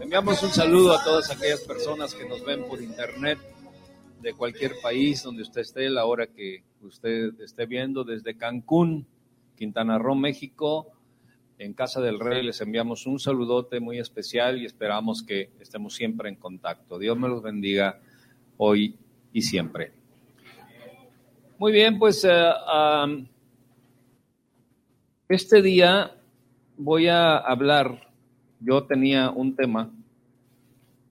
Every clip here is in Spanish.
Enviamos un saludo a todas aquellas personas que nos ven por internet de cualquier país donde usted esté, la hora que usted esté viendo, desde Cancún, Quintana Roo, México, en Casa del Rey les enviamos un saludote muy especial y esperamos que estemos siempre en contacto. Dios me los bendiga hoy y siempre. Muy bien, pues eh, este día voy a hablar, yo tenía un tema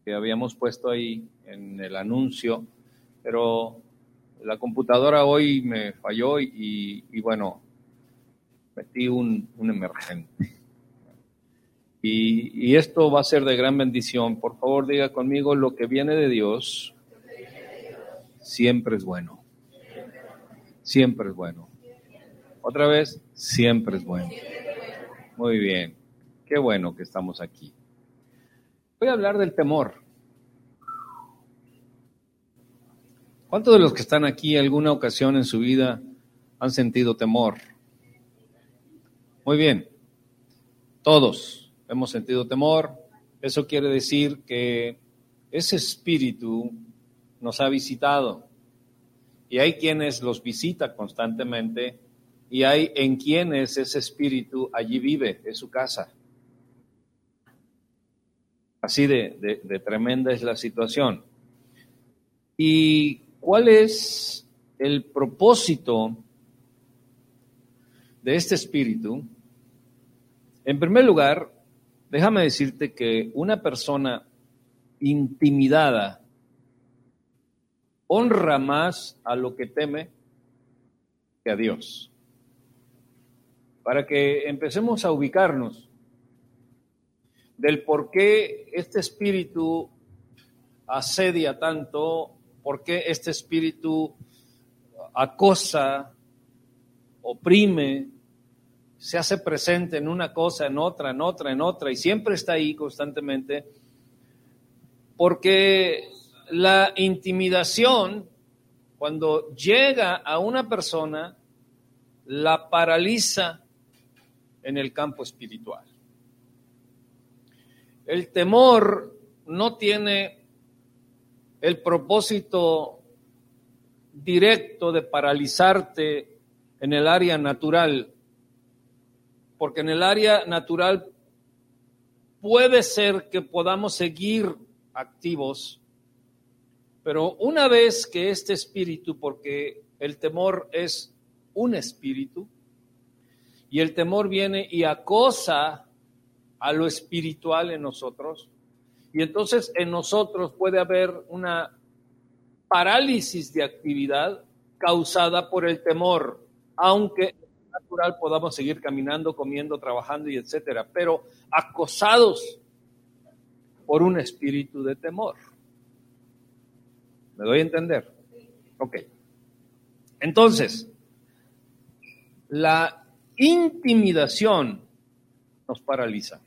que habíamos puesto ahí en el anuncio, pero la computadora hoy me falló y, bueno, metí un, emergente. Y, y, esto va a ser de gran bendición. Por favor, diga conmigo, lo que viene de Dios siempre es bueno. Siempre es bueno. Otra vez, siempre es bueno. Muy bien. Qué bueno que estamos aquí. Voy a hablar del temor. ¿Cuántos de los que están aquí alguna ocasión en su vida han sentido temor? Muy bien. Todos hemos sentido temor. Eso quiere decir que ese espíritu nos ha visitado. Y hay quienes los visita constantemente y hay en quienes ese espíritu allí vive, es su casa. Así de, tremenda es la situación. ¿Y cuál es el propósito de este espíritu? En primer lugar, déjame decirte que una persona intimidada honra más a lo que teme que a Dios. Para que empecemos a ubicarnos del por qué este espíritu asedia tanto, por qué este espíritu acosa, oprime, se hace presente en una cosa, en otra, en otra, en otra, y siempre está ahí constantemente, porque la intimidación, cuando llega a una persona, la paraliza en el campo espiritual. El temor no tiene el propósito directo de paralizarte en el área natural, porque en el área natural puede ser que podamos seguir activos, pero una vez que este espíritu, porque el temor es un espíritu, y el temor viene y acosa a lo espiritual en nosotros, y entonces en nosotros puede haber una parálisis de actividad causada por el temor, aunque natural podamos seguir caminando, comiendo, trabajando y etcétera, pero acosados por un espíritu de temor. ¿Me doy a entender? Ok. Entonces, la intimidación nos paraliza.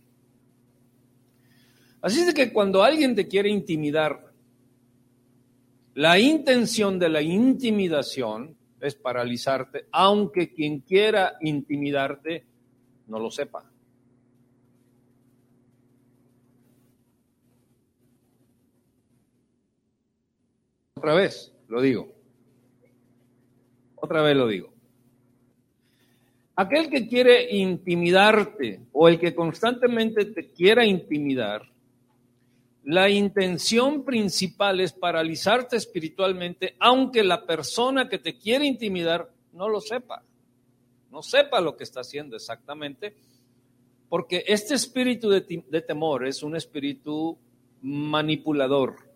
Así es que cuando alguien te quiere intimidar, la intención de la intimidación es paralizarte, aunque quien quiera intimidarte no lo sepa. Otra vez lo digo. Otra vez lo digo. Aquel que quiere intimidarte o el que constantemente te quiera intimidar, la intención principal es paralizarte espiritualmente, aunque la persona que te quiere intimidar no lo sepa, no sepa lo que está haciendo exactamente, porque este espíritu de, de temor es un espíritu manipulador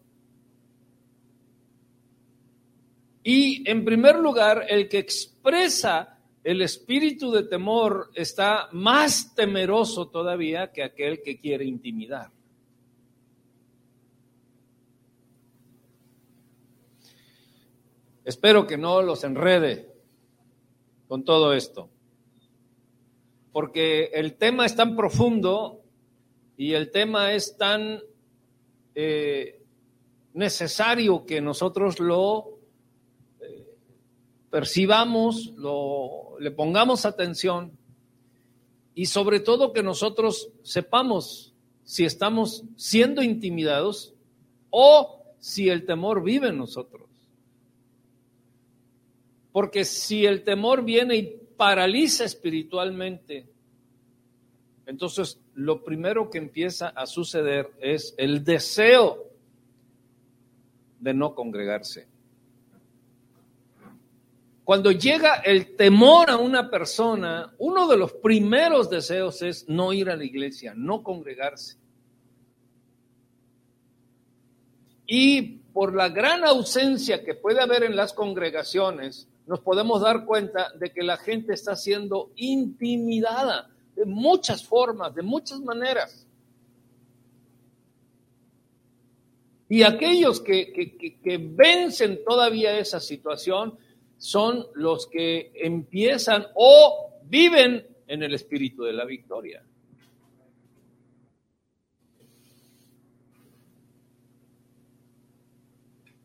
Y en primer lugar, el que expresa el espíritu de temor está más temeroso todavía que aquel que quiere intimidar. Espero que no los enrede con todo esto, porque el tema es tan profundo y el tema es tan eh, necesario que nosotros lo percibamos, lo, le pongamos atención y sobre todo que nosotros sepamos si estamos siendo intimidados o si el temor vive en nosotros. Porque si el temor viene y paraliza espiritualmente, entonces lo primero que empieza a suceder es el deseo de no congregarse. Cuando llega el temor a una persona, uno de los primeros deseos es no ir a la iglesia, no congregarse. Y por la gran ausencia que puede haber en las congregaciones, nos podemos dar cuenta de que la gente está siendo intimidada de muchas formas, de muchas maneras. Y aquellos que, que vencen todavía esa situación son los que empiezan o viven en el espíritu de la victoria.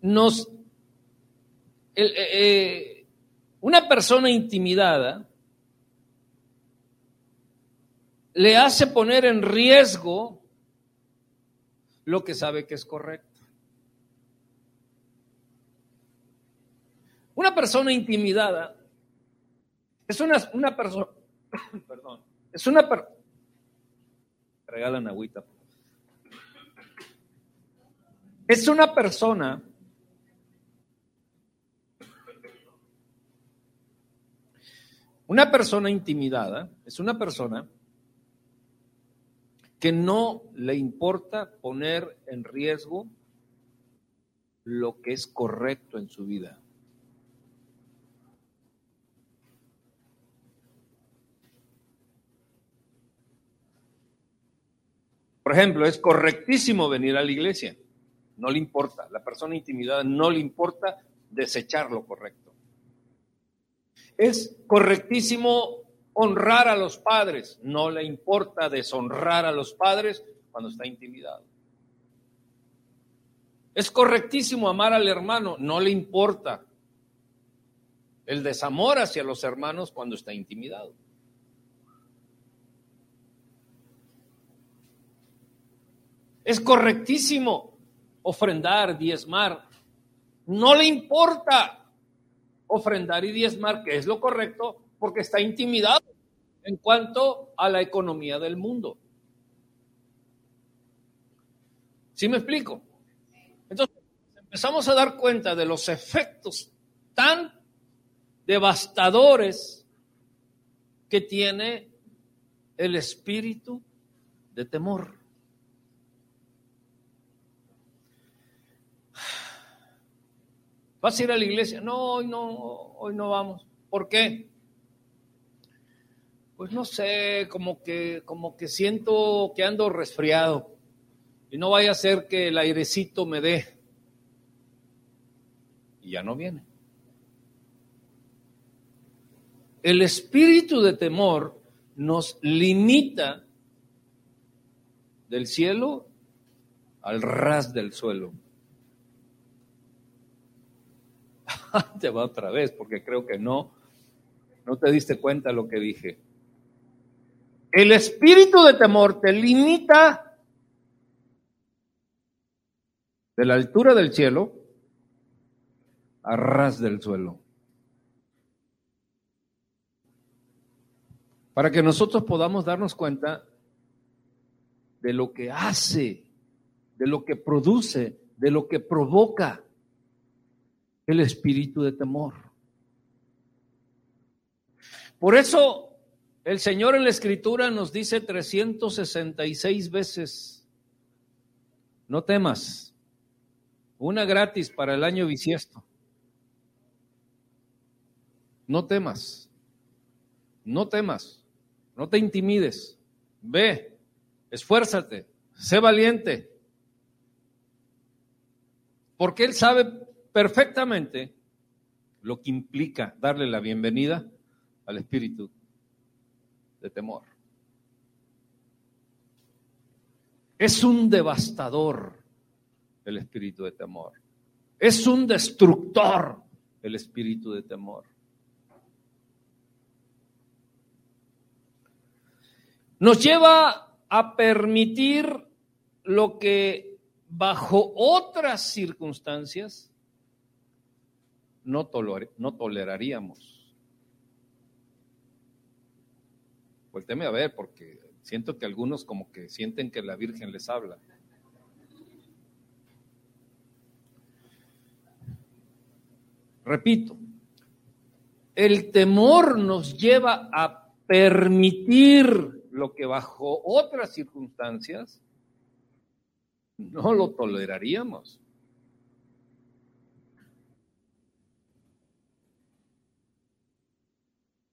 Nos, eh, eh, una persona intimidada le hace poner en riesgo lo que sabe que es correcto. Una persona intimidada es una, una persona, perdón, es una persona, regalan agüita. Es una persona Una persona intimidada es una persona que no le importa poner en riesgo lo que es correcto en su vida. Por ejemplo, es correctísimo venir a la iglesia. No le importa. La persona intimidada no le importa desechar lo correcto. Es correctísimo honrar a los padres. No le importa deshonrar a los padres cuando está intimidado. Es correctísimo amar al hermano. No le importa el desamor hacia los hermanos cuando está intimidado. Es correctísimo ofrendar, diezmar. No le importa ofrendar y diezmar, que es lo correcto, porque está intimidado en cuanto a la economía del mundo. ¿Sí me explico? Entonces, empezamos a dar cuenta de los efectos tan devastadores que tiene el espíritu de temor. ¿Vas a ir a la iglesia? No, hoy no, hoy no vamos. ¿Por qué? Pues no sé, como que, como que siento que ando resfriado y no vaya a ser que el airecito me dé. Y ya no viene. El espíritu de temor nos limita del cielo al ras del suelo. te va otra vez, porque creo que no, no te diste cuenta lo que dije. El espíritu de temor te limita de la altura del cielo a ras del suelo. Para que nosotros podamos darnos cuenta de lo que hace, de lo que produce, de lo que provoca el espíritu de temor. Por eso el Señor en la Escritura nos dice 366 veces, no temas, una gratis para el año bisiesto. No temas, no temas, no te intimides, ve, esfuérzate, sé valiente, porque Él sabe perfectamente lo que implica darle la bienvenida al espíritu de temor. Es un devastador el espíritu de temor. Es un destructor el espíritu de temor. Nos lleva a permitir lo que bajo otras circunstancias no, no toleraríamos. Vuelteme a ver porque siento que algunos como que sienten que la Virgen les habla. Repito, el temor nos lleva a permitir lo que bajo otras circunstancias no lo toleraríamos.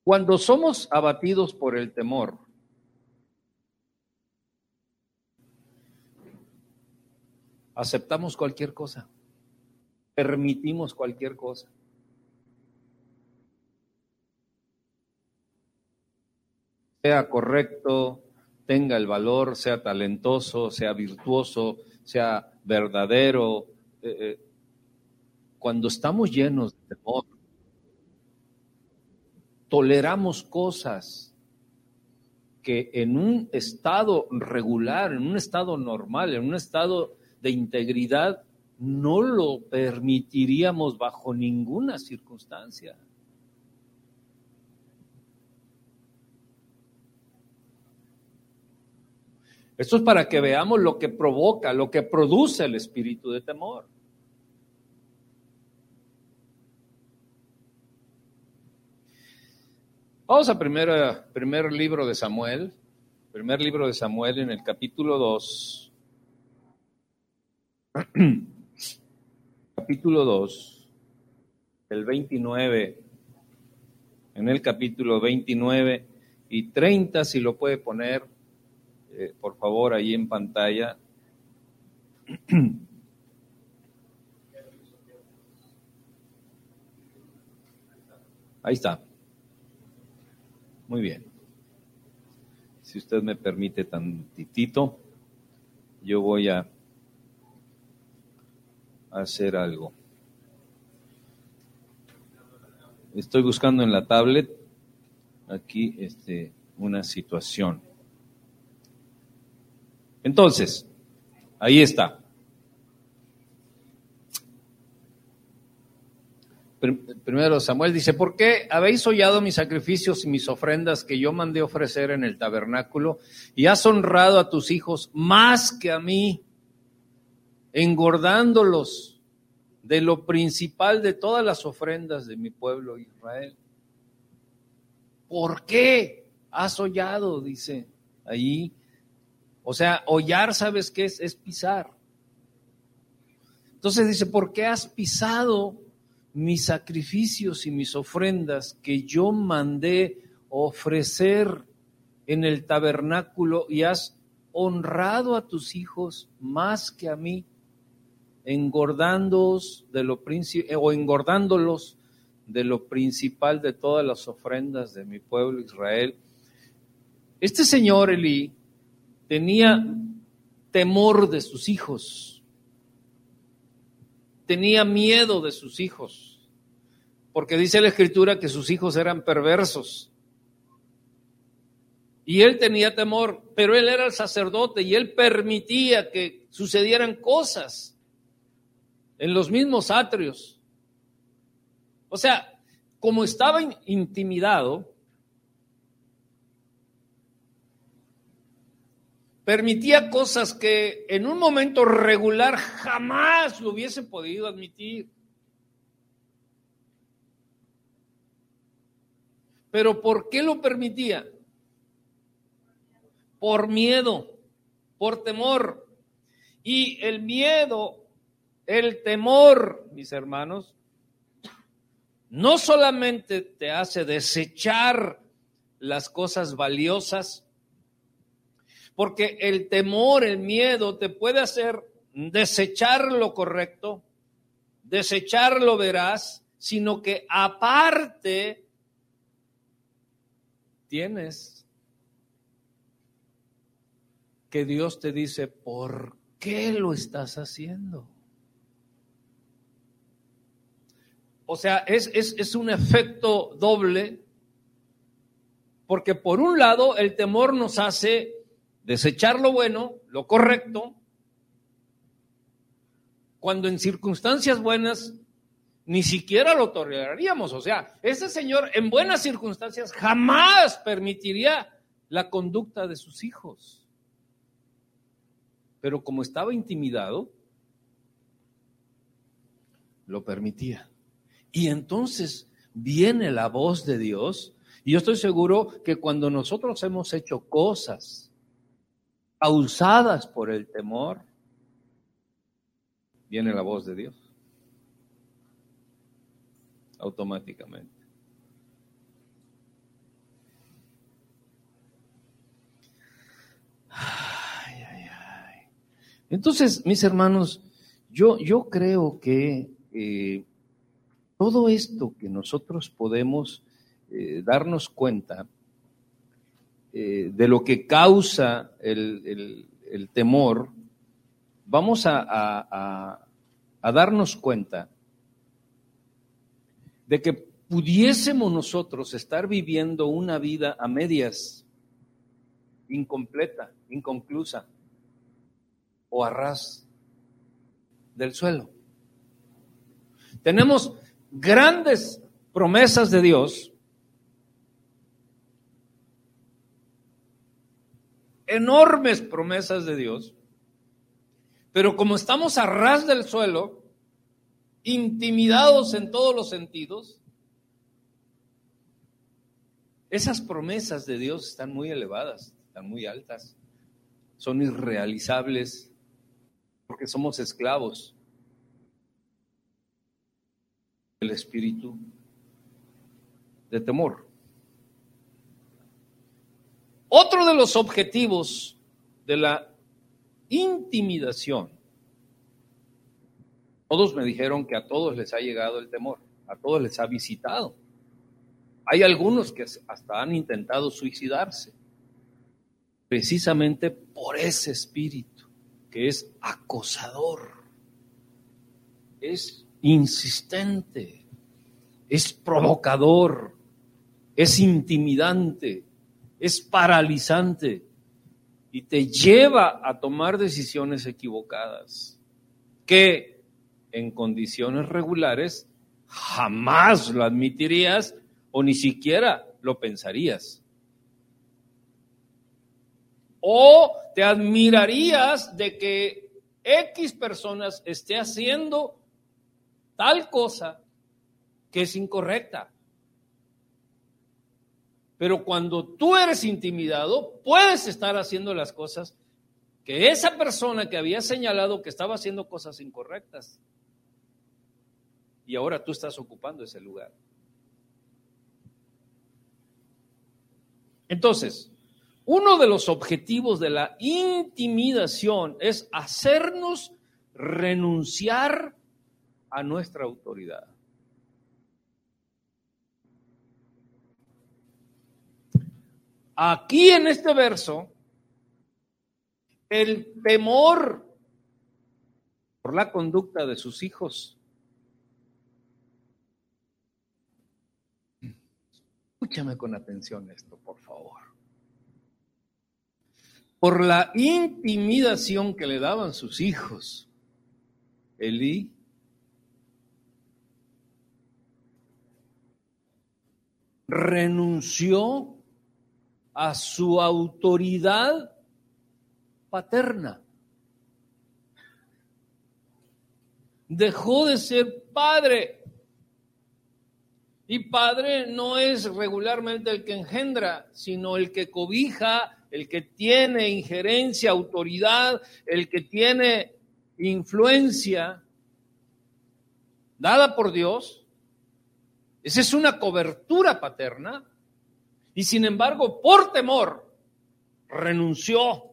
Cuando somos abatidos por el temor, aceptamos cualquier cosa, permitimos cualquier cosa. Sea correcto, tenga el valor, sea talentoso, sea virtuoso, sea verdadero. Eh, eh, cuando estamos llenos de temor, toleramos cosas que en un estado regular, en un estado normal, en un estado de integridad, no lo permitiríamos bajo ninguna circunstancia. Esto es para que veamos lo que provoca, lo que produce el espíritu de temor. Vamos a primer, primer libro de Samuel, primer libro de Samuel en el capítulo 2. capítulo 2, el 29, en el capítulo 29 y 30, si lo puede poner, eh, por favor, ahí en pantalla. Ahí está. Muy bien. Si usted me permite tantitito, yo voy a hacer algo. Estoy buscando en la tablet aquí este, una situación. Entonces, ahí está. Primero Samuel dice, ¿por qué habéis hollado mis sacrificios y mis ofrendas que yo mandé ofrecer en el tabernáculo y has honrado a tus hijos más que a mí, engordándolos de lo principal de todas las ofrendas de mi pueblo Israel? ¿Por qué has hollado? Dice ahí. O sea, hollar, ¿sabes qué es? Es pisar. Entonces dice, ¿por qué has pisado mis sacrificios y mis ofrendas que yo mandé ofrecer en el tabernáculo y has honrado a tus hijos más que a mí, de lo eh, o engordándolos de lo principal de todas las ofrendas de mi pueblo Israel. Este señor Elí tenía temor de sus hijos tenía miedo de sus hijos, porque dice la escritura que sus hijos eran perversos. Y él tenía temor, pero él era el sacerdote y él permitía que sucedieran cosas en los mismos atrios. O sea, como estaba intimidado, permitía cosas que en un momento regular jamás lo hubiese podido admitir. Pero ¿por qué lo permitía? Por miedo, por temor. Y el miedo, el temor, mis hermanos, no solamente te hace desechar las cosas valiosas, porque el temor, el miedo te puede hacer desechar lo correcto, desechar lo veraz, sino que aparte tienes que Dios te dice, ¿por qué lo estás haciendo? O sea, es, es, es un efecto doble, porque por un lado el temor nos hace desechar lo bueno, lo correcto, cuando en circunstancias buenas ni siquiera lo toleraríamos. O sea, ese señor en buenas circunstancias jamás permitiría la conducta de sus hijos. Pero como estaba intimidado, lo permitía. Y entonces viene la voz de Dios. Y yo estoy seguro que cuando nosotros hemos hecho cosas causadas por el temor, viene la voz de Dios. Automáticamente. Entonces, mis hermanos, yo, yo creo que eh, todo esto que nosotros podemos eh, darnos cuenta eh, de lo que causa el, temor, vamos a, a darnos cuenta de que pudiésemos nosotros estar viviendo una vida a medias, incompleta, inconclusa o a ras del suelo. Tenemos grandes promesas de Dios, enormes promesas de Dios, pero como estamos a ras del suelo, intimidados en todos los sentidos, esas promesas de Dios están muy elevadas, están muy altas, son irrealizables porque somos esclavos del espíritu de temor. Otro de los objetivos de la intimidación, todos me dijeron que a todos les ha llegado el temor, a todos les ha visitado. Hay algunos que hasta han intentado suicidarse, precisamente por ese espíritu que es acosador, es insistente, es provocador, es intimidante, es paralizante y te lleva a tomar decisiones equivocadas que en condiciones regulares jamás lo admitirías o ni siquiera lo pensarías. O te admirarías de que X personas esté haciendo tal cosa que es incorrecta. Pero cuando tú eres intimidado, puedes estar haciendo las cosas que esa persona que había señalado que estaba haciendo cosas incorrectas. Y ahora tú estás ocupando ese lugar. Entonces, uno de los objetivos de la intimidación es hacernos renunciar a nuestra autoridad. Aquí en este verso, el temor por la conducta de sus hijos. Escúchame con atención esto, por favor. Por la intimidación que le daban sus hijos, Elí renunció a su autoridad paterna. Dejó de ser padre. Y padre no es regularmente el que engendra, sino el que cobija, el que tiene injerencia, autoridad, el que tiene influencia dada por Dios. Esa es una cobertura paterna. Y sin embargo, por temor, renunció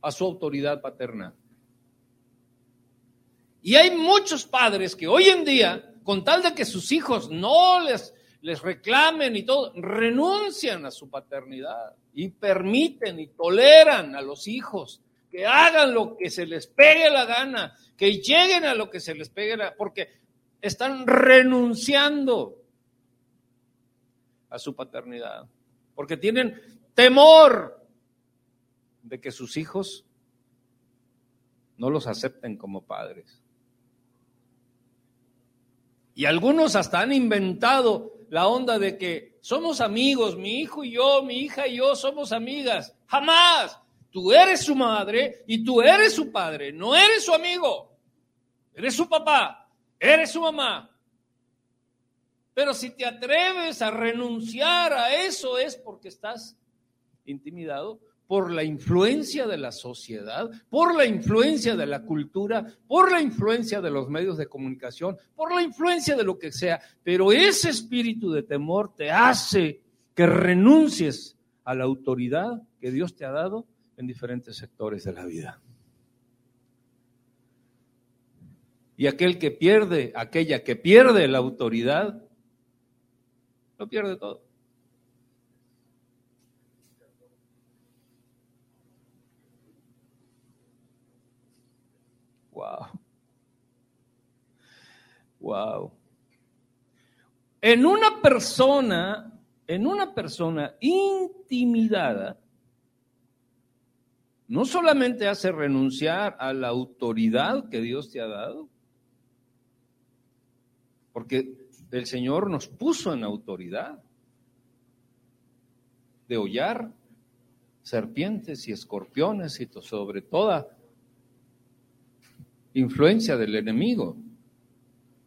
a su autoridad paterna. Y hay muchos padres que hoy en día, con tal de que sus hijos no les, les reclamen y todo, renuncian a su paternidad y permiten y toleran a los hijos que hagan lo que se les pegue la gana, que lleguen a lo que se les pegue la, porque están renunciando a su paternidad, porque tienen temor de que sus hijos no los acepten como padres. Y algunos hasta han inventado la onda de que somos amigos, mi hijo y yo, mi hija y yo somos amigas. Jamás. Tú eres su madre y tú eres su padre, no eres su amigo. Eres su papá, eres su mamá. Pero si te atreves a renunciar a eso es porque estás intimidado por la influencia de la sociedad, por la influencia de la cultura, por la influencia de los medios de comunicación, por la influencia de lo que sea. Pero ese espíritu de temor te hace que renuncies a la autoridad que Dios te ha dado en diferentes sectores de la vida. Y aquel que pierde, aquella que pierde la autoridad, lo pierde todo. Wow. Wow. En una persona, en una persona intimidada, no solamente hace renunciar a la autoridad que Dios te ha dado, porque el Señor nos puso en autoridad de hollar serpientes y escorpiones y sobre toda influencia del enemigo.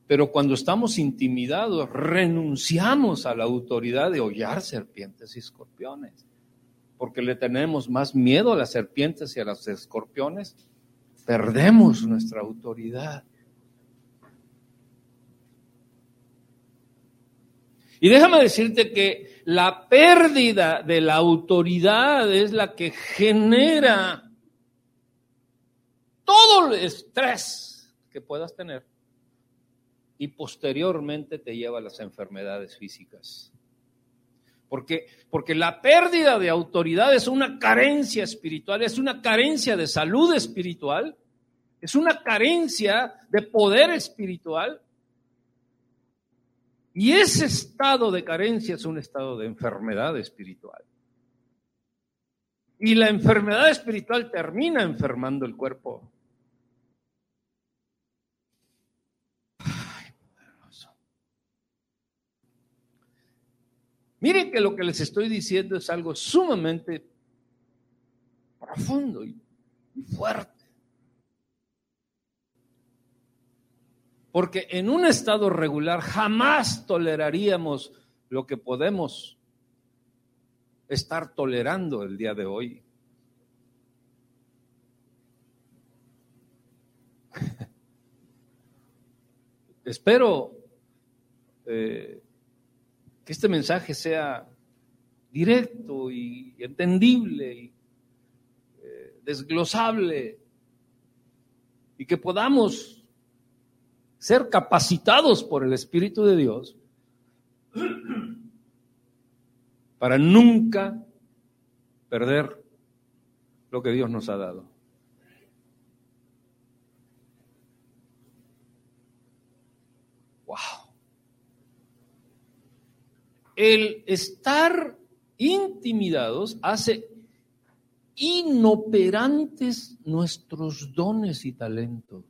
Pero cuando estamos intimidados, renunciamos a la autoridad de hollar serpientes y escorpiones porque le tenemos más miedo a las serpientes y a los escorpiones, perdemos nuestra autoridad. Y déjame decirte que la pérdida de la autoridad es la que genera todo el estrés que puedas tener y posteriormente te lleva a las enfermedades físicas. Porque, porque la pérdida de autoridad es una carencia espiritual, es una carencia de salud espiritual, es una carencia de poder espiritual. Y ese estado de carencia es un estado de enfermedad espiritual. Y la enfermedad espiritual termina enfermando el cuerpo. Miren que lo que les estoy diciendo es algo sumamente profundo y, fuerte. Porque en un estado regular jamás toleraríamos lo que podemos estar tolerando el día de hoy. Espero eh, que este mensaje sea directo y entendible y eh, desglosable y que podamos ser capacitados por el Espíritu de Dios para nunca perder lo que Dios nos ha dado. Wow el estar intimidados hace inoperantes nuestros dones y talentos.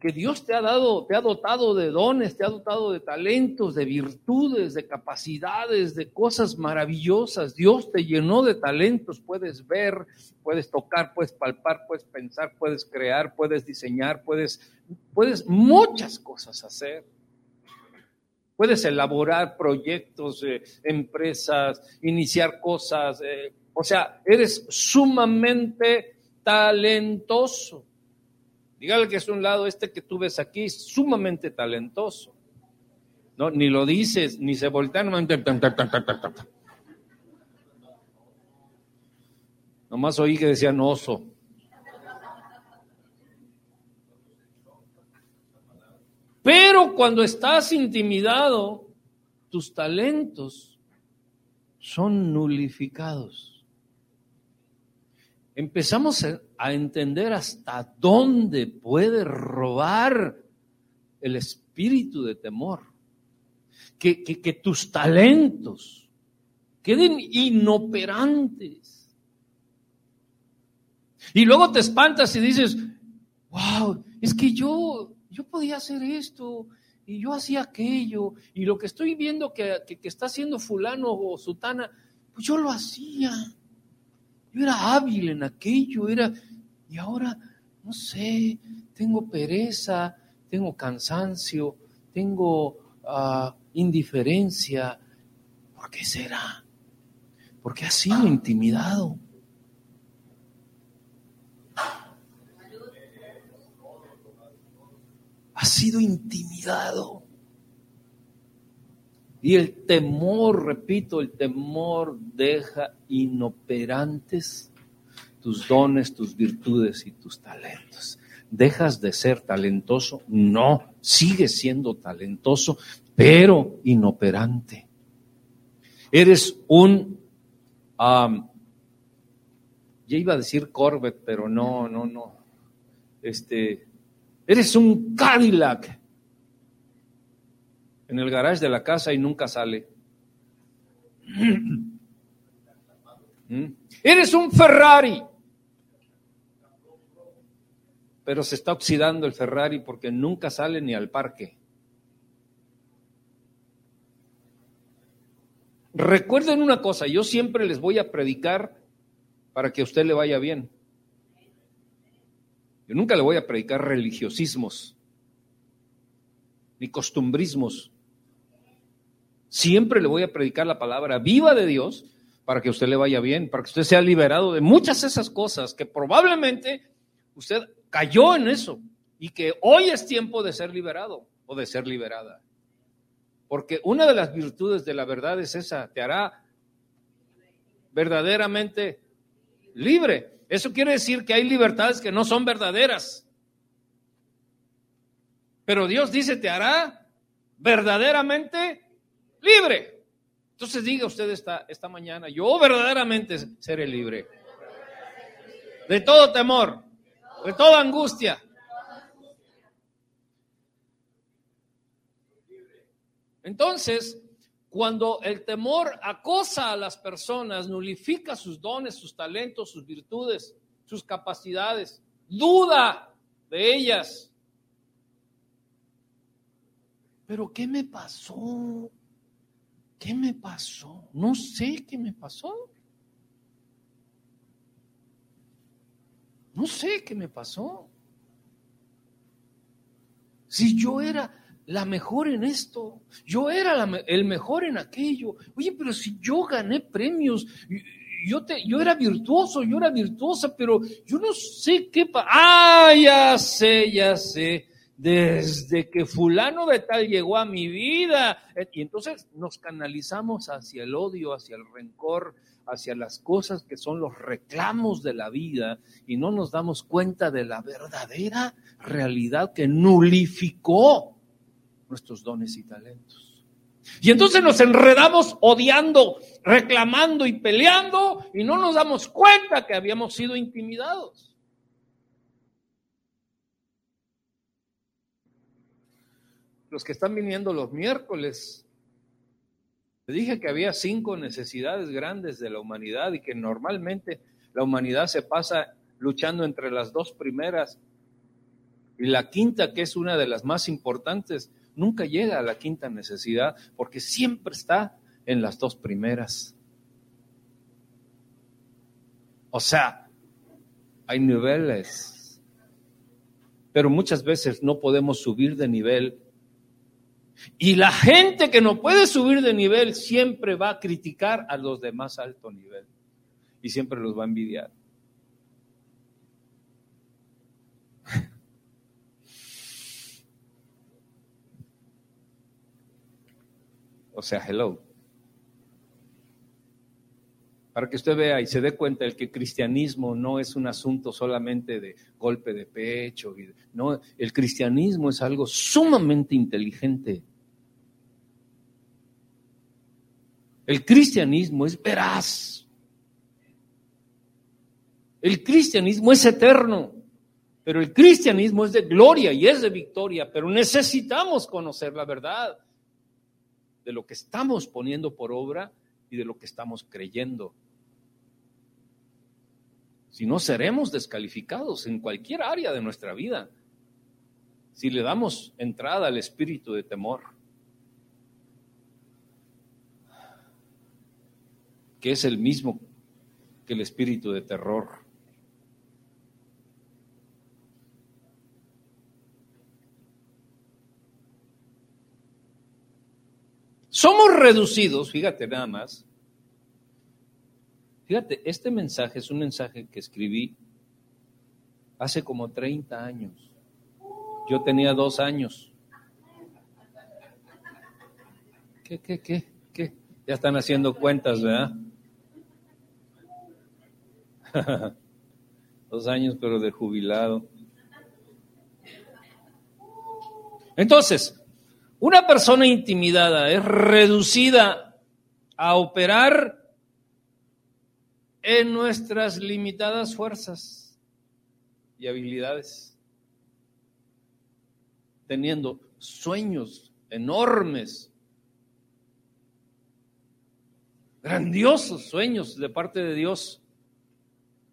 Que Dios te ha dado, te ha dotado de dones, te ha dotado de talentos, de virtudes, de capacidades, de cosas maravillosas. Dios te llenó de talentos, puedes ver, puedes tocar, puedes palpar, puedes pensar, puedes crear, puedes diseñar, puedes, puedes muchas cosas hacer. Puedes elaborar proyectos, eh, empresas, iniciar cosas. Eh, o sea, eres sumamente talentoso. Dígale que es un lado este que tú ves aquí, sumamente talentoso. No, ni lo dices, ni se voltean. Nomás oí que decían oso. Pero cuando estás intimidado, tus talentos son nulificados empezamos a entender hasta dónde puede robar el espíritu de temor. Que, tus talentos, queden inoperantes. Y luego te espantas y dices, wow, es que yo, yo podía hacer esto y yo hacía aquello y lo que estoy viendo que, que está haciendo fulano o sutana, pues yo lo hacía. Yo era hábil en aquello, era, y ahora, no sé, tengo pereza, tengo cansancio, tengo ah, indiferencia. ¿Por qué será? Porque ha sido intimidado. Ha sido intimidado. Y el temor, repito, el temor deja inoperantes tus dones, tus virtudes y tus talentos. ¿Dejas de ser talentoso? No, sigues siendo talentoso, pero inoperante. Eres un, ya iba a decir Corvette, pero no, no, no. Este, eres un Cadillac en el garage de la casa y nunca sale. ¿Mm? Eres un Ferrari. Pero se está oxidando el Ferrari porque nunca sale ni al parque. Recuerden una cosa, yo siempre les voy a predicar para que a usted le vaya bien. Yo nunca le voy a predicar religiosismos ni costumbrismos. Siempre le voy a predicar la palabra viva de Dios para que usted le vaya bien, para que usted sea liberado de muchas de esas cosas que probablemente usted cayó en eso y que hoy es tiempo de ser liberado o de ser liberada. Porque una de las virtudes de la verdad es esa, te hará verdaderamente libre. Eso quiere decir que hay libertades que no son verdaderas. Pero Dios dice, te hará verdaderamente libre. Entonces diga usted esta, esta mañana, yo verdaderamente seré libre. De todo temor, de toda angustia. Entonces, cuando el temor acosa a las personas, nulifica sus dones, sus talentos, sus virtudes, sus capacidades, duda de ellas. Pero ¿qué me pasó? ¿Qué me pasó? No sé qué me pasó. No sé qué me pasó. Si yo era la mejor en esto, yo era el mejor en aquello. Oye, pero si yo gané premios, yo, te, yo era virtuoso, yo era virtuosa, pero yo no sé qué pasó. Ah, ya sé, ya sé desde que fulano de tal llegó a mi vida. Y entonces nos canalizamos hacia el odio, hacia el rencor, hacia las cosas que son los reclamos de la vida y no nos damos cuenta de la verdadera realidad que nulificó nuestros dones y talentos. Y entonces nos enredamos odiando, reclamando y peleando y no nos damos cuenta que habíamos sido intimidados. Los que están viniendo los miércoles. Le dije que había cinco necesidades grandes de la humanidad y que normalmente la humanidad se pasa luchando entre las dos primeras. Y la quinta, que es una de las más importantes, nunca llega a la quinta necesidad porque siempre está en las dos primeras. O sea, hay niveles, pero muchas veces no podemos subir de nivel y la gente que no puede subir de nivel siempre va a criticar a los de más alto nivel y siempre los va a envidiar. O sea, hello. Para que usted vea y se dé cuenta el que cristianismo no es un asunto solamente de golpe de pecho. No, el cristianismo es algo sumamente inteligente. El cristianismo es veraz. El cristianismo es eterno, pero el cristianismo es de gloria y es de victoria, pero necesitamos conocer la verdad de lo que estamos poniendo por obra y de lo que estamos creyendo. Si no, seremos descalificados en cualquier área de nuestra vida si le damos entrada al espíritu de temor, que es el mismo que el espíritu de terror. Somos reducidos, fíjate nada más. Fíjate, este mensaje es un mensaje que escribí hace como 30 años. Yo tenía dos años. ¿Qué, qué, qué, qué? Ya están haciendo cuentas, ¿verdad? dos años, pero de jubilado. Entonces, una persona intimidada es reducida a operar en nuestras limitadas fuerzas y habilidades teniendo sueños enormes, grandiosos sueños de parte de Dios.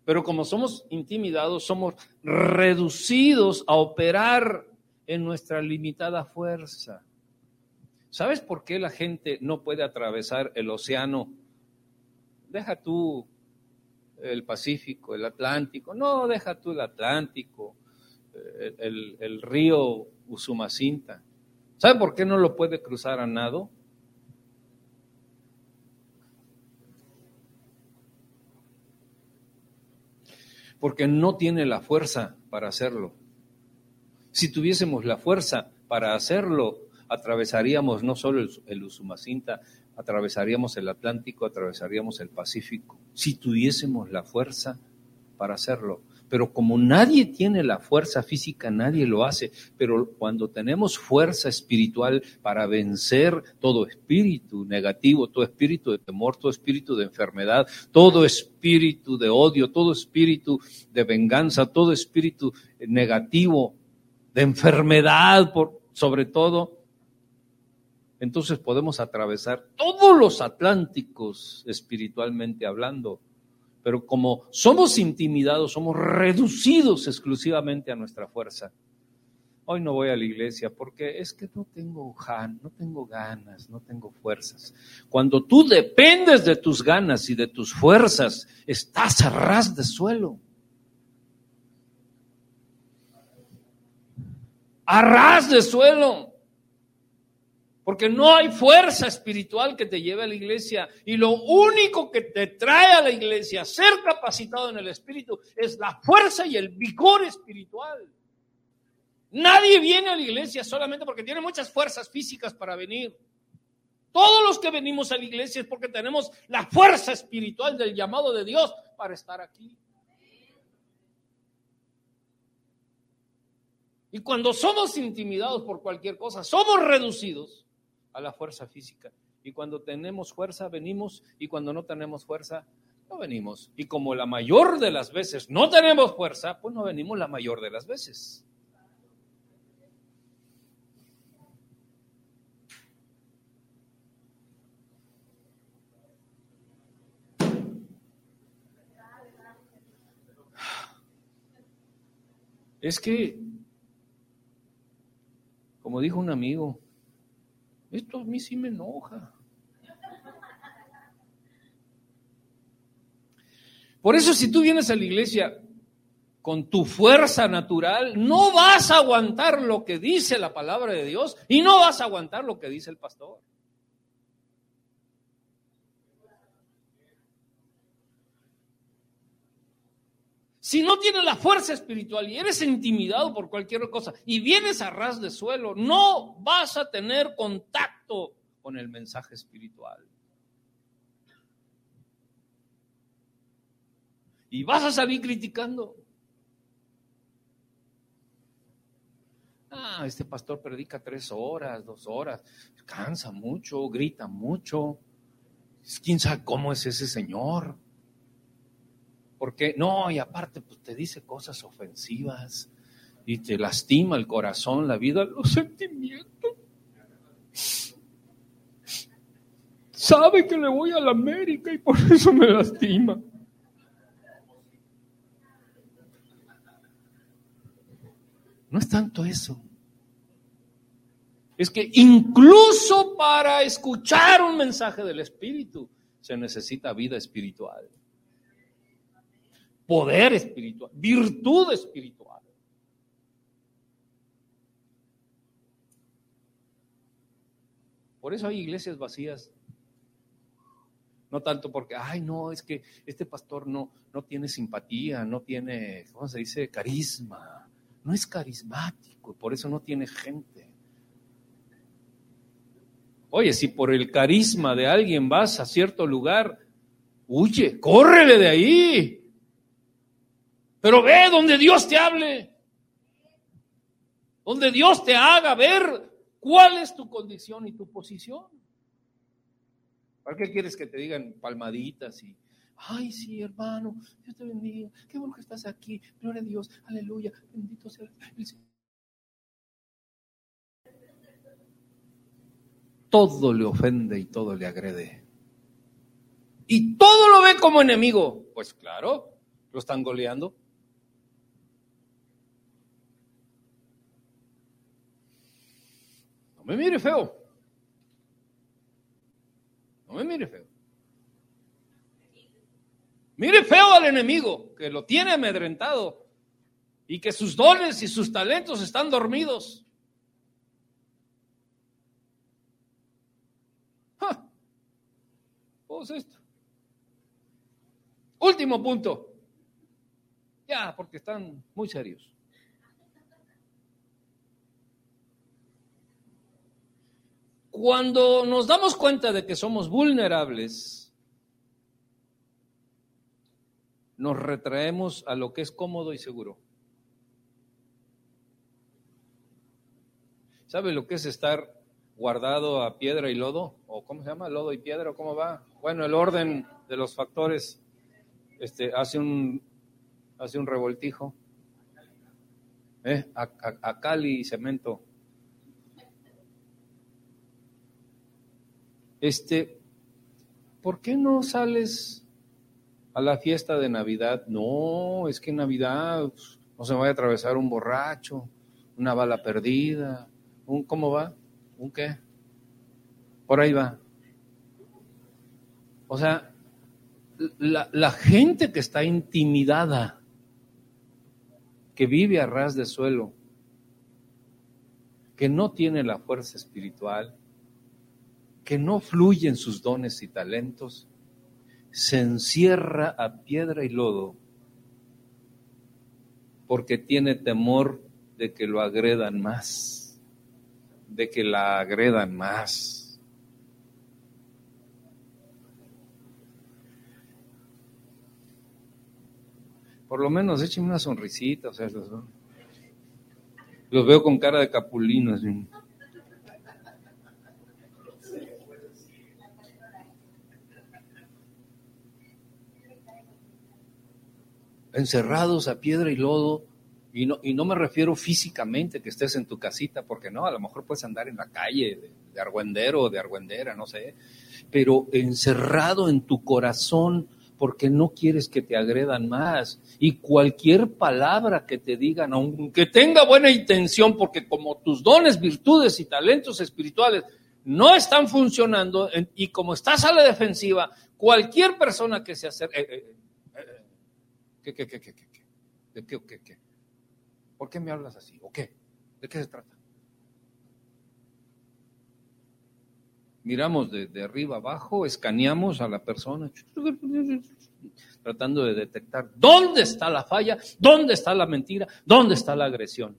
Pero como somos intimidados, somos reducidos a operar en nuestra limitada fuerza. ¿Sabes por qué la gente no puede atravesar el océano? Deja tú el Pacífico, el Atlántico. No, deja tú el Atlántico, el, el río Usumacinta. ¿Sabe por qué no lo puede cruzar a nado? Porque no tiene la fuerza para hacerlo. Si tuviésemos la fuerza para hacerlo, atravesaríamos no solo el, el Usumacinta, atravesaríamos el Atlántico, atravesaríamos el Pacífico. Si tuviésemos la fuerza para hacerlo pero como nadie tiene la fuerza física, nadie lo hace. Pero cuando tenemos fuerza espiritual para vencer todo espíritu negativo, todo espíritu de temor, todo espíritu de enfermedad, todo espíritu de odio, todo espíritu de venganza, todo espíritu negativo, de enfermedad, por, sobre todo, entonces podemos atravesar todos los Atlánticos espiritualmente hablando pero como somos intimidados, somos reducidos exclusivamente a nuestra fuerza. Hoy no voy a la iglesia porque es que no tengo, ganas, no tengo fuerzas. Cuando tú dependes de tus ganas y de tus fuerzas, estás a ras de suelo. A ras de suelo. Porque no hay fuerza espiritual que te lleve a la iglesia. Y lo único que te trae a la iglesia, ser capacitado en el espíritu, es la fuerza y el vigor espiritual. Nadie viene a la iglesia solamente porque tiene muchas fuerzas físicas para venir. Todos los que venimos a la iglesia es porque tenemos la fuerza espiritual del llamado de Dios para estar aquí. Y cuando somos intimidados por cualquier cosa, somos reducidos a la fuerza física. Y cuando tenemos fuerza, venimos, y cuando no tenemos fuerza, no venimos. Y como la mayor de las veces no tenemos fuerza, pues no venimos la mayor de las veces. Es que, como dijo un amigo, esto a mí sí me enoja. Por eso si tú vienes a la iglesia con tu fuerza natural, no vas a aguantar lo que dice la palabra de Dios y no vas a aguantar lo que dice el pastor. Si no tienes la fuerza espiritual y eres intimidado por cualquier cosa y vienes a ras de suelo, no vas a tener contacto con el mensaje espiritual. Y vas a salir criticando. Ah, este pastor predica tres horas, dos horas, cansa mucho, grita mucho. ¿Quién sabe cómo es ese señor? Porque no, y aparte pues te dice cosas ofensivas y te lastima el corazón, la vida, los sentimientos. sabe que le voy a la América y por eso me lastima. No es tanto eso. Es que incluso para escuchar un mensaje del Espíritu se necesita vida espiritual, poder espiritual, virtud espiritual. Por eso hay iglesias vacías. No tanto porque, ay, no, es que este pastor no, no tiene simpatía, no tiene, ¿cómo se dice? Carisma. No es carismático, por eso no tiene gente. Oye, si por el carisma de alguien vas a cierto lugar, huye, córrele de ahí. Pero ve donde Dios te hable. Donde Dios te haga ver cuál es tu condición y tu posición. ¿Para qué quieres que te digan palmaditas y, ay, sí, hermano, Dios te bendiga, qué bueno que estás aquí, gloria a Dios, aleluya, bendito sea el Señor. todo le ofende y todo le agrede. Y todo lo ve como enemigo. Pues claro, lo están goleando. No me mire feo. No me mire feo. Mire feo al enemigo, que lo tiene amedrentado y que sus dones y sus talentos están dormidos. esto. Último punto. Ya, porque están muy serios. Cuando nos damos cuenta de que somos vulnerables, nos retraemos a lo que es cómodo y seguro. ¿Sabe lo que es estar guardado a piedra y lodo? ¿O cómo se llama? ¿Lodo y piedra? ¿O cómo va? Bueno, el orden de los factores este, hace, un, hace un revoltijo. ¿Eh? A, Cali y cemento. Este, ¿por qué no sales a la fiesta de Navidad? No, es que en Navidad pues, no se vaya a atravesar un borracho, una bala perdida, un ¿cómo va? ¿Un qué? Por ahí va. O sea, la, gente que está intimidada, que vive a ras de suelo, que no tiene la fuerza espiritual, que no fluye en sus dones y talentos, se encierra a piedra y lodo porque tiene temor de que lo agredan más, de que la agredan más. Por lo menos échenme una sonrisita, o sea, los, veo con cara de capulino. Encerrados a piedra y lodo, y no, y no me refiero físicamente que estés en tu casita, porque no, a lo mejor puedes andar en la calle de, de argüendero o de argüendera, no sé, pero encerrado en tu corazón porque no quieres que te agredan más. Y cualquier palabra que te digan, aunque tenga buena intención, porque como tus dones, virtudes y talentos espirituales no están funcionando y como estás a la defensiva, cualquier persona que se acerque... Eh, eh, ¿Qué, qué, qué, qué, qué? ¿De qué, qué, qué? ¿Por qué me hablas así? ¿O qué? ¿De qué se trata? miramos de, de, arriba abajo, escaneamos a la persona, tratando de detectar dónde está la falla, dónde está la mentira, dónde está la agresión.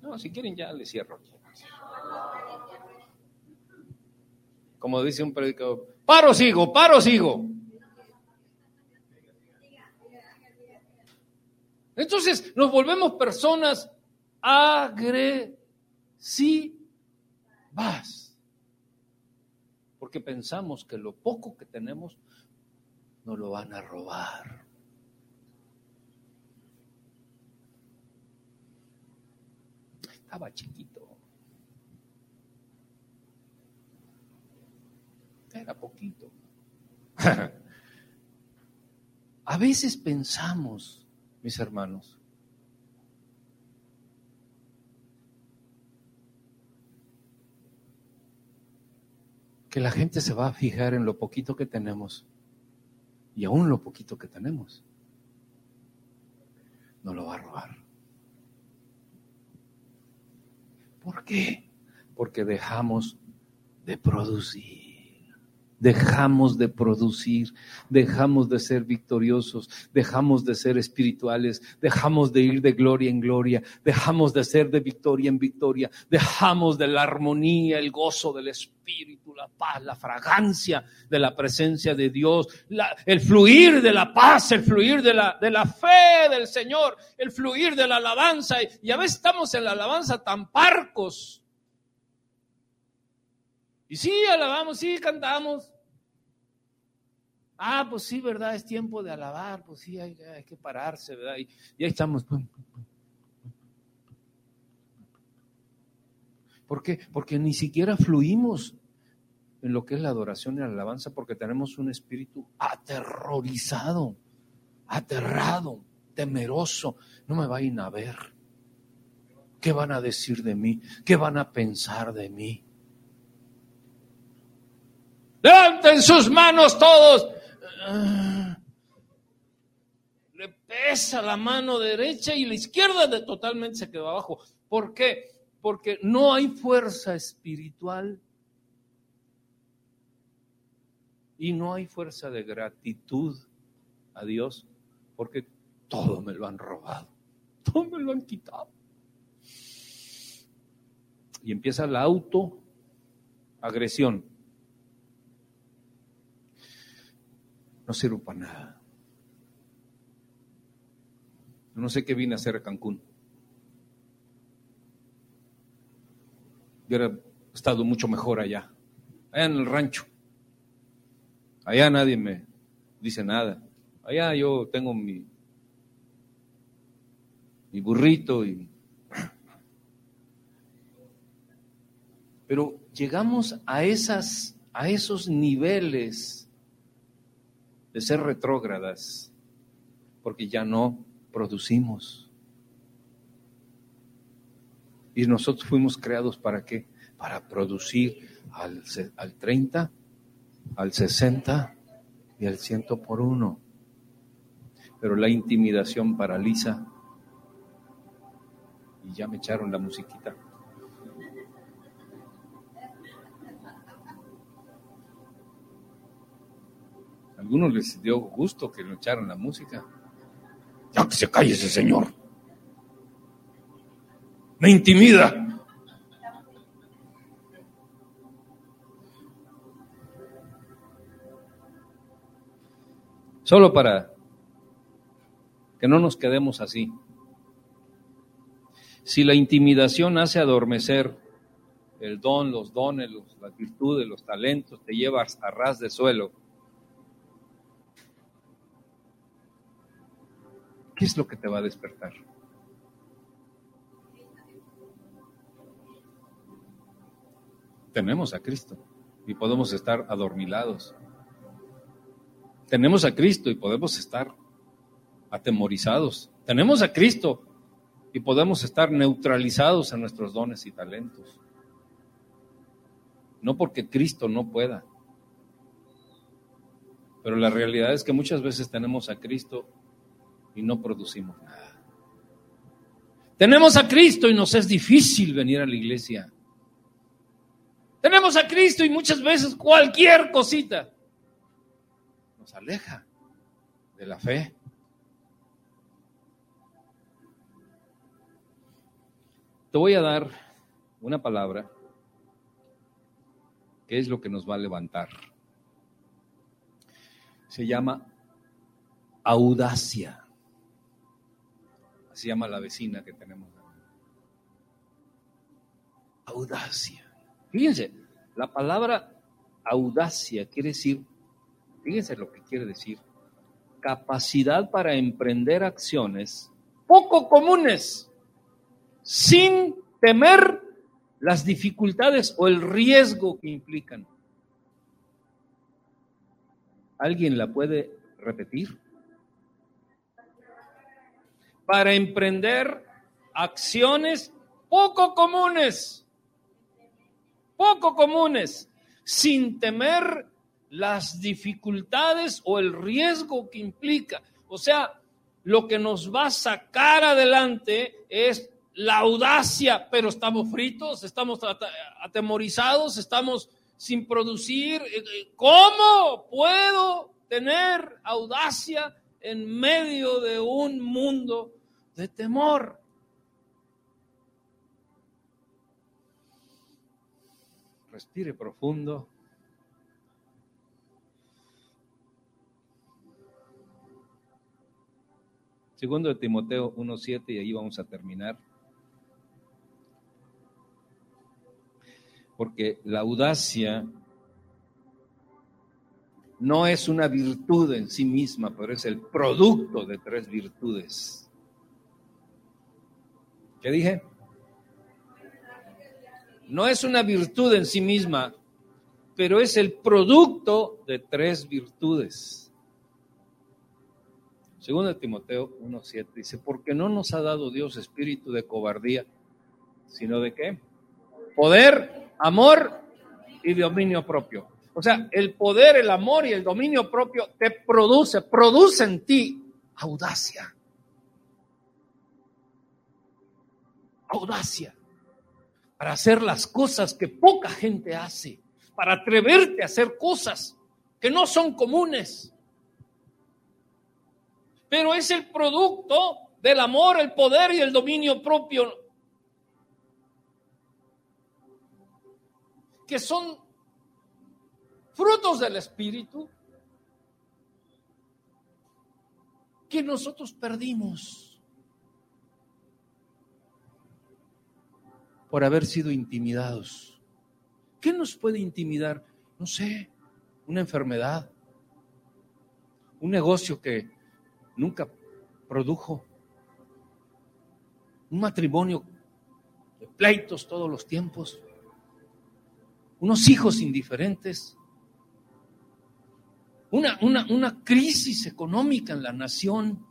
No, si quieren ya les cierro Como dice un predicador, paro sigo, paro sigo. Entonces nos volvemos personas agresivas. Porque pensamos que lo poco que tenemos nos lo van a robar. Estaba chiquito. A poquito. a veces pensamos, mis hermanos, que la gente se va a fijar en lo poquito que tenemos y aún lo poquito que tenemos no lo va a robar. ¿Por qué? Porque dejamos de producir. Dejamos de producir, dejamos de ser victoriosos, dejamos de ser espirituales, dejamos de ir de gloria en gloria, dejamos de ser de victoria en victoria, dejamos de la armonía, el gozo del Espíritu, la paz, la fragancia de la presencia de Dios, el fluir de la paz, el fluir de la, de la fe del Señor, el fluir de la alabanza. Y a veces estamos en la alabanza tan parcos y sí, alabamos, sí, cantamos. Ah, pues sí, ¿verdad? Es tiempo de alabar, pues sí, hay, que pararse, ¿verdad? Y, y, ahí estamos. ¿Por qué? Porque ni siquiera fluimos en lo que es la adoración y la alabanza porque tenemos un espíritu aterrorizado, aterrado, temeroso. No me vayan a ver. ¿Qué van a decir de mí? ¿Qué van a pensar de mí? Levanten sus manos todos. Le pesa la mano derecha y la izquierda de totalmente se quedó abajo. ¿Por qué? Porque no hay fuerza espiritual y no hay fuerza de gratitud a Dios porque todo me lo han robado, todo me lo han quitado. Y empieza la autoagresión. No sirvo para nada. No sé qué vine a hacer a Cancún. Yo hubiera estado mucho mejor allá, allá en el rancho. Allá nadie me dice nada. Allá yo tengo mi, mi burrito y... Pero llegamos a esas a esos niveles de ser retrógradas, porque ya no producimos. Y nosotros fuimos creados para qué? Para producir al, al 30, al 60 y al 100 por uno. Pero la intimidación paraliza. Y ya me echaron la musiquita. Algunos les dio gusto que le echaran la música. Ya que se calle ese señor. Me intimida. Solo para que no nos quedemos así. Si la intimidación hace adormecer el don, los dones, las virtudes, los talentos, te llevas a ras de suelo, ¿Qué es lo que te va a despertar? Tenemos a Cristo y podemos estar adormilados. Tenemos a Cristo y podemos estar atemorizados. Tenemos a Cristo y podemos estar neutralizados en nuestros dones y talentos. No porque Cristo no pueda. Pero la realidad es que muchas veces tenemos a Cristo y no producimos nada. Tenemos a Cristo y nos es difícil venir a la iglesia. Tenemos a Cristo y muchas veces cualquier cosita nos aleja de la fe. Te voy a dar una palabra que es lo que nos va a levantar. Se llama audacia se llama la vecina que tenemos. Audacia. Fíjense, la palabra audacia quiere decir, fíjense lo que quiere decir, capacidad para emprender acciones poco comunes, sin temer las dificultades o el riesgo que implican. ¿Alguien la puede repetir? Para emprender acciones poco comunes, poco comunes, sin temer las dificultades o el riesgo que implica. O sea, lo que nos va a sacar adelante es la audacia, pero estamos fritos, estamos atemorizados, estamos sin producir. Eh, eh, ¿Cómo puedo tener audacia en medio de un mundo de temor? Respire profundo. Segundo de Timoteo 1.7 y ahí vamos a terminar. Porque la audacia no es una virtud en sí misma, pero es el producto de tres virtudes. ¿Qué dije? No es una virtud en sí misma, pero es el producto de tres virtudes. Segundo Timoteo 1.7 dice, porque no nos ha dado Dios espíritu de cobardía, sino de qué? Poder, amor y dominio propio. O sea, el poder, el amor y el dominio propio te produce, produce en ti audacia. Audacia para hacer las cosas que poca gente hace, para atreverte a hacer cosas que no son comunes. Pero es el producto del amor, el poder y el dominio propio, que son frutos del Espíritu que nosotros perdimos por haber sido intimidados. ¿Qué nos puede intimidar? No sé, una enfermedad, un negocio que nunca produjo. Un matrimonio de pleitos todos los tiempos. Unos hijos indiferentes. Una, una, una crisis económica en la nación.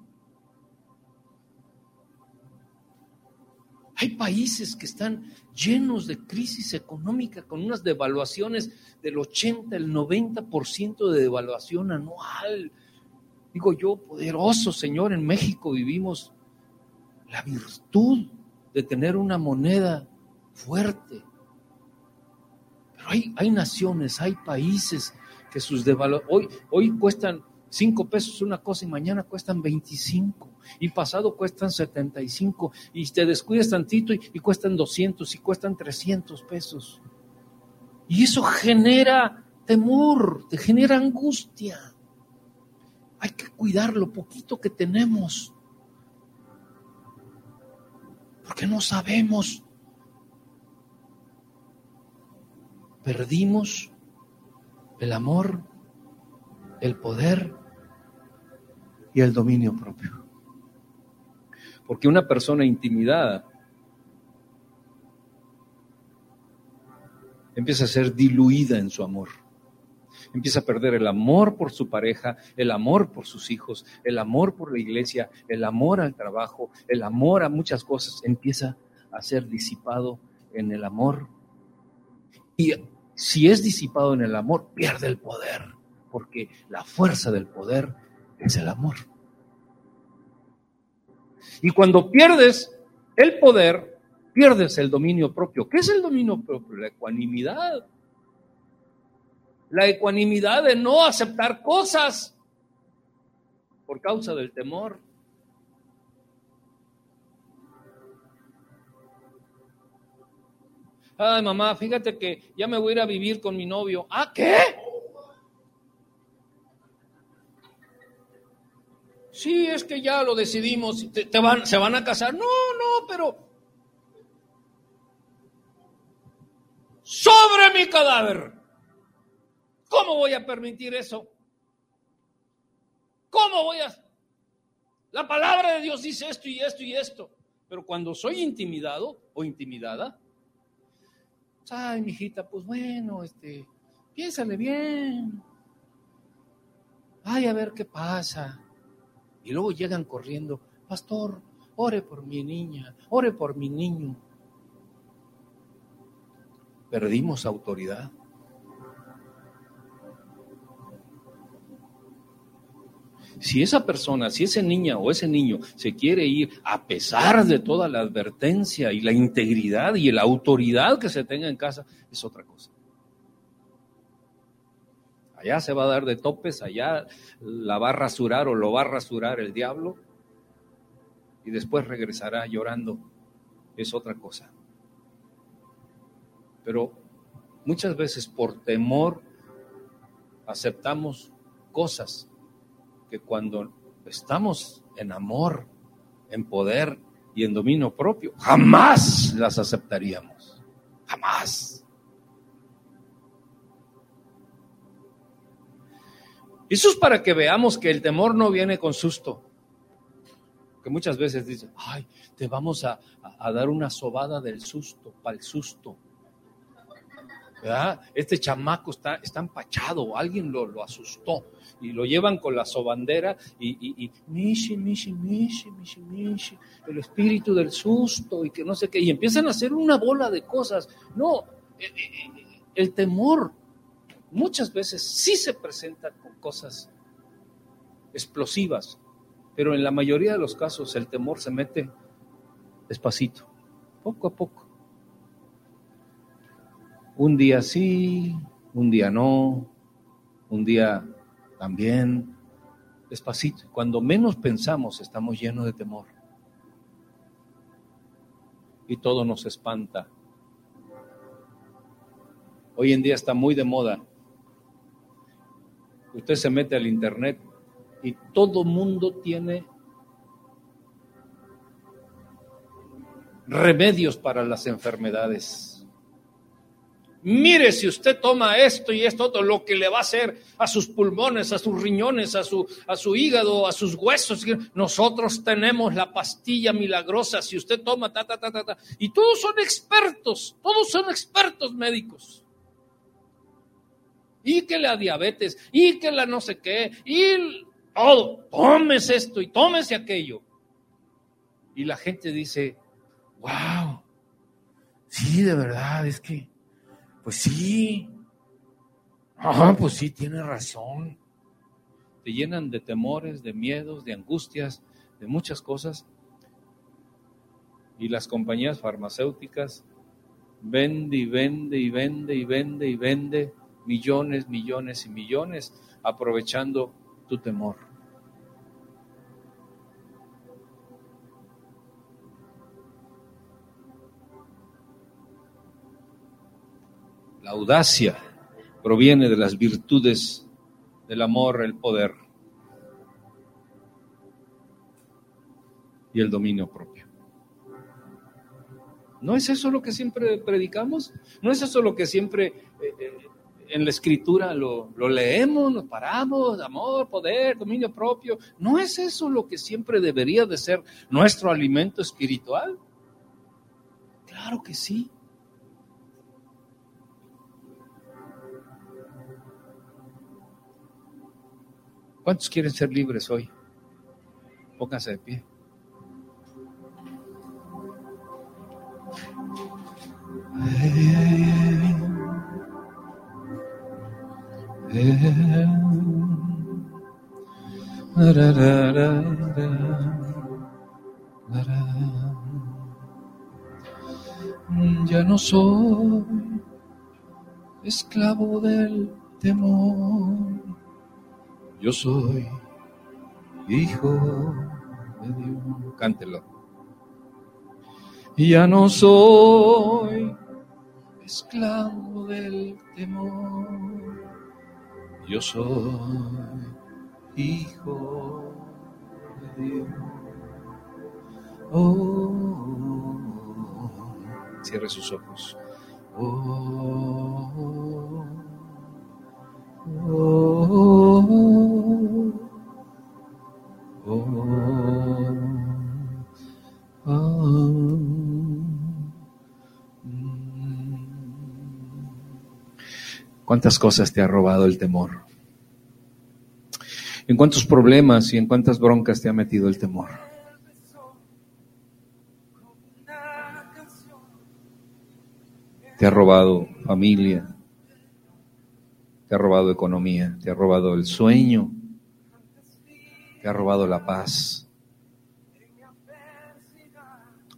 Hay países que están llenos de crisis económica con unas devaluaciones del 80, el 90% de devaluación anual. Digo yo, poderoso Señor, en México vivimos la virtud de tener una moneda fuerte. Pero hay, hay naciones, hay países que sus devaluaciones, hoy, hoy cuestan cinco pesos una cosa y mañana cuestan 25 y pasado cuestan 75 y te descuidas tantito y, y cuestan 200 y cuestan 300 pesos. Y eso genera temor, te genera angustia. Hay que cuidar lo poquito que tenemos. Porque no sabemos. Perdimos el amor, el poder y el dominio propio. Porque una persona intimidada empieza a ser diluida en su amor empieza a perder el amor por su pareja, el amor por sus hijos, el amor por la iglesia, el amor al trabajo, el amor a muchas cosas, empieza a ser disipado en el amor. Y si es disipado en el amor, pierde el poder, porque la fuerza del poder es el amor. Y cuando pierdes el poder, pierdes el dominio propio. ¿Qué es el dominio propio? La ecuanimidad la ecuanimidad de no aceptar cosas por causa del temor. Ay, mamá, fíjate que ya me voy a ir a vivir con mi novio. ¿Ah, qué? Sí, es que ya lo decidimos. ¿Te, van, ¿Se van a casar? No, no, pero... Sobre mi cadáver. ¿Cómo voy a permitir eso? ¿Cómo voy a...? La palabra de Dios dice esto y esto y esto. Pero cuando soy intimidado o intimidada, ay, mijita, pues bueno, este, piénsale bien. ay, a ver qué pasa. Y luego llegan corriendo, pastor, ore por mi niña, ore por mi niño. Perdimos autoridad. Si esa persona, si esa niña o ese niño se quiere ir a pesar de toda la advertencia y la integridad y la autoridad que se tenga en casa, es otra cosa. Allá se va a dar de topes, allá la va a rasurar o lo va a rasurar el diablo y después regresará llorando. Es otra cosa. Pero muchas veces por temor aceptamos cosas que cuando estamos en amor, en poder y en dominio propio, jamás las aceptaríamos. Jamás. Eso es para que veamos que el temor no viene con susto. Que muchas veces dicen, ay, te vamos a, a dar una sobada del susto, para el susto. Este chamaco está, está empachado, alguien lo, lo, asustó y lo llevan con la sobandera y, y, y mishi, mishi, mishi, mishi, mishi, el espíritu del susto y que no sé qué, y empiezan a hacer una bola de cosas. No, eh, eh, eh, el temor muchas veces sí se presenta con cosas explosivas, pero en la mayoría de los casos el temor se mete despacito, poco a poco. Un día sí, un día no, un día también, despacito. Cuando menos pensamos estamos llenos de temor. Y todo nos espanta. Hoy en día está muy de moda. Usted se mete al internet y todo mundo tiene remedios para las enfermedades Mire si usted toma esto y esto lo que le va a hacer a sus pulmones, a sus riñones, a su, a su hígado, a sus huesos. Nosotros tenemos la pastilla milagrosa si usted toma, ta, ta, ta, ta, ta. Y todos son expertos, todos son expertos médicos. Y que la diabetes, y que la no sé qué, y todo. Tómese esto y tómese aquello. Y la gente dice, wow, sí, de verdad, es que pues sí. Ah, pues sí, tiene razón. Te llenan de temores, de miedos, de angustias, de muchas cosas. Y las compañías farmacéuticas vende y vende y vende y vende y vende millones, millones y millones aprovechando tu temor. La audacia proviene de las virtudes del amor, el poder y el dominio propio. ¿No es eso lo que siempre predicamos? ¿No es eso lo que siempre eh, eh, en la escritura lo, lo, leemos, nos paramos, amor, poder, dominio propio? ¿No es eso lo que siempre debería de ser nuestro alimento espiritual? Claro que sí. ¿Cuántos quieren ser libres hoy? Pónganse de pie. Ya no soy esclavo del temor yo soy hijo de Dios. Cántelo. Ya no soy esclavo del temor. Yo soy hijo de Dios. Oh, cierre sus ojos. Oh, ¿Cuántas cosas te ha robado el temor? ¿En cuántos problemas y en cuántas broncas te ha metido el temor? Te ha robado familia, te ha robado economía, te ha robado el sueño, te ha robado la paz,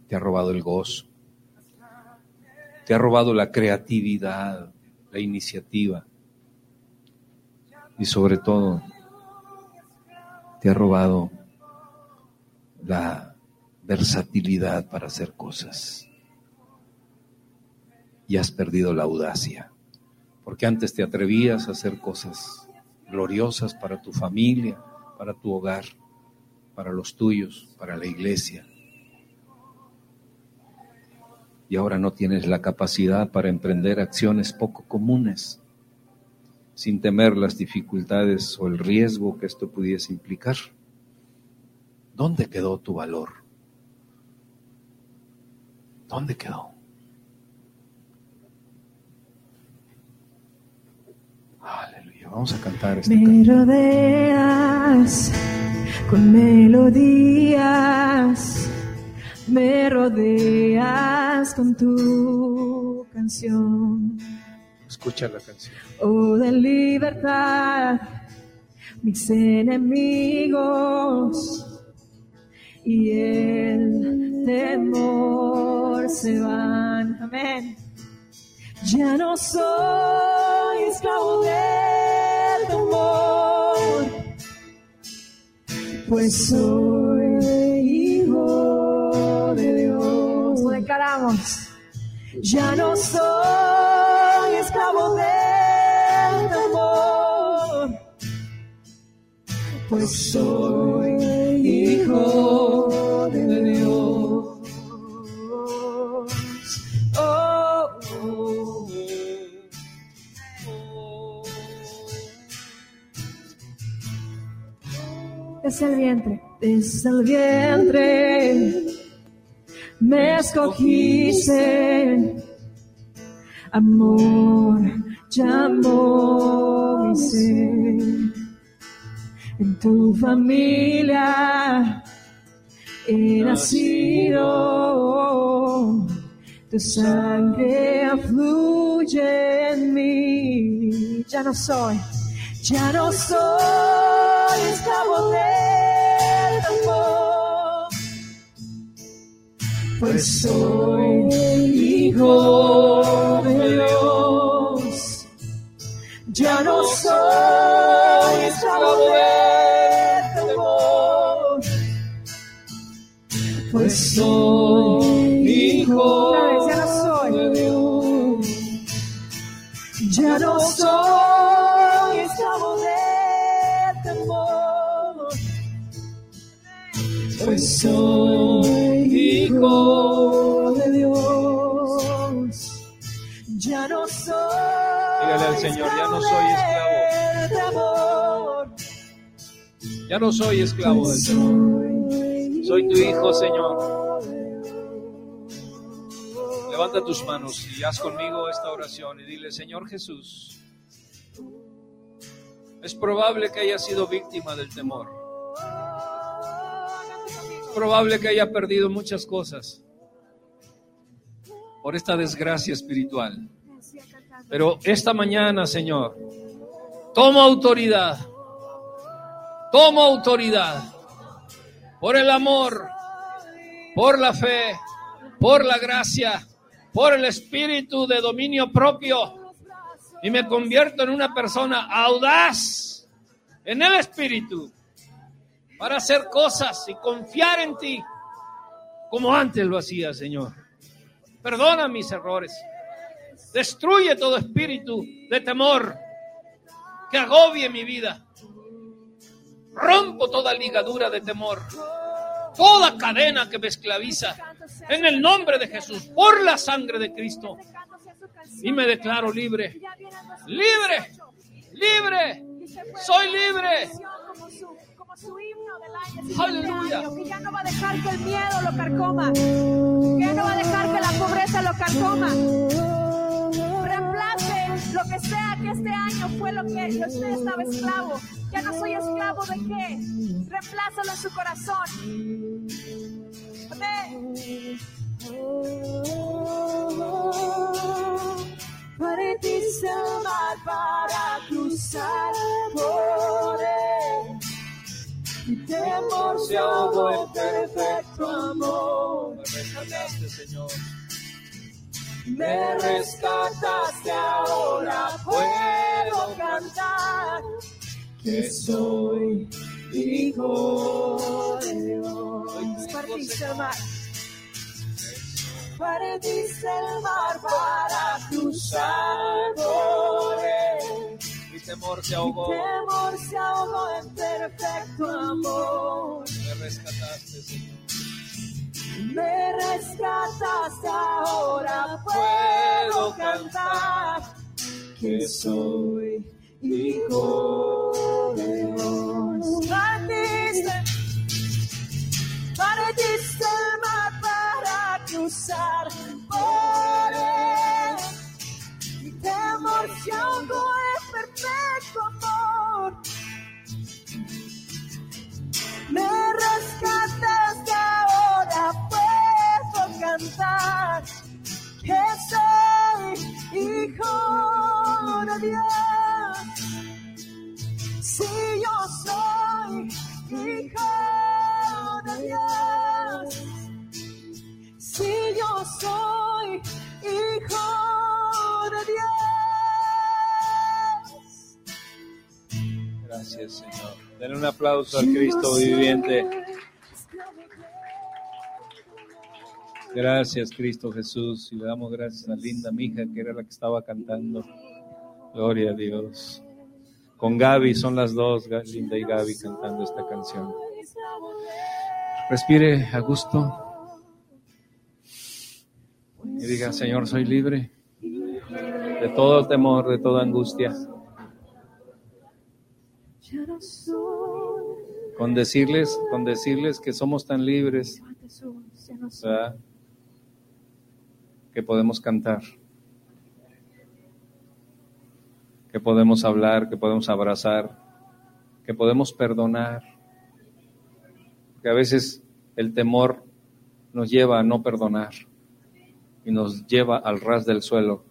te ha robado el gozo, te ha robado la creatividad, la iniciativa. Y sobre todo te ha robado la versatilidad para hacer cosas. Y has perdido la audacia, porque antes te atrevías a hacer cosas gloriosas para tu familia, para tu hogar, para los tuyos, para la iglesia. Y ahora no tienes la capacidad para emprender acciones poco comunes, sin temer las dificultades o el riesgo que esto pudiese implicar. ¿Dónde quedó tu valor? ¿Dónde quedó? Vamos a cantar esta Me rodeas con melodías, me rodeas con tu canción. Escucha la canción. Oh, de libertad, mis enemigos y el temor se van. Amén. Ya no soy esclavo del temor, pues soy Declaramos, ya no soy esclavo del temor, pues soy hijo de Dios. Oh, oh, Desde el vientre, desde el vientre, me escogiste, amor, llamó mi ser. En tu familia he nacido, tu sangre fluye en mí. Ya no soy, ya no soy esclavo del pues soy hijo de Dios. Ya no soy esclavo del temor, pues soy hijo de Dios. Ya no soy esclavo del temor, pues soy de Dios. Ya no soy. Dígale al Señor, ya no soy esclavo. Ya no soy esclavo del temor. Soy tu hijo, Señor. Levanta tus manos y haz conmigo esta oración y dile, Señor Jesús, es probable que haya sido víctima del temor. Probable que haya perdido muchas cosas por esta desgracia espiritual. Pero esta mañana, Señor, tomo autoridad, tomo autoridad por el amor, por la fe, por la gracia, por el espíritu de dominio propio y me convierto en una persona audaz en el espíritu para hacer cosas y confiar en ti como antes lo hacía, Señor. Perdona mis errores. Destruye todo espíritu de temor que agobie mi vida. Rompo toda ligadura de temor, toda cadena que me esclaviza. En el nombre de Jesús, por la sangre de Cristo. Y me declaro libre. Libre. Libre. Soy libre. Su himno del año, Aleluya. año, que ya no va a dejar que el miedo lo carcoma, que ya no va a dejar que la pobreza lo carcoma. Reemplace Lo que sea que este año fue lo que usted estaba esclavo. Ya no soy esclavo de qué. Reemplázalo en su corazón. Amén. Partiste el mar para cruzar por él. Mi temor se ahogó en perfecto amor. Me rescataste, Señor. Me rescataste, ahora puedo cantar que soy hijo de Dios. Partiste el mar. Partiste el mar para cruzar por. Mi temor se Mi ahogó. temor se ahogó en perfecto amor. Me rescataste, Señor. Me rescataste, ahora puedo cantar que soy Señor. Den un aplauso al Cristo viviente. Gracias, Cristo Jesús. Y le damos gracias a linda mija que era la que estaba cantando. Gloria a Dios. Con Gaby, son las dos, Linda y Gaby, cantando esta canción. Respire a gusto. Y diga, Señor, soy libre de todo temor, de toda angustia. Con decirles, con decirles que somos tan libres que podemos cantar, que podemos hablar, que podemos abrazar, que podemos perdonar. Que a veces el temor nos lleva a no perdonar y nos lleva al ras del suelo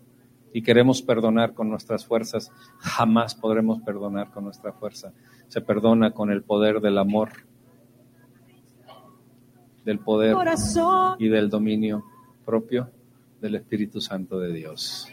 y queremos perdonar con nuestras fuerzas, jamás podremos perdonar con nuestra fuerza. Se perdona con el poder del amor, del poder y del dominio propio del Espíritu Santo de Dios.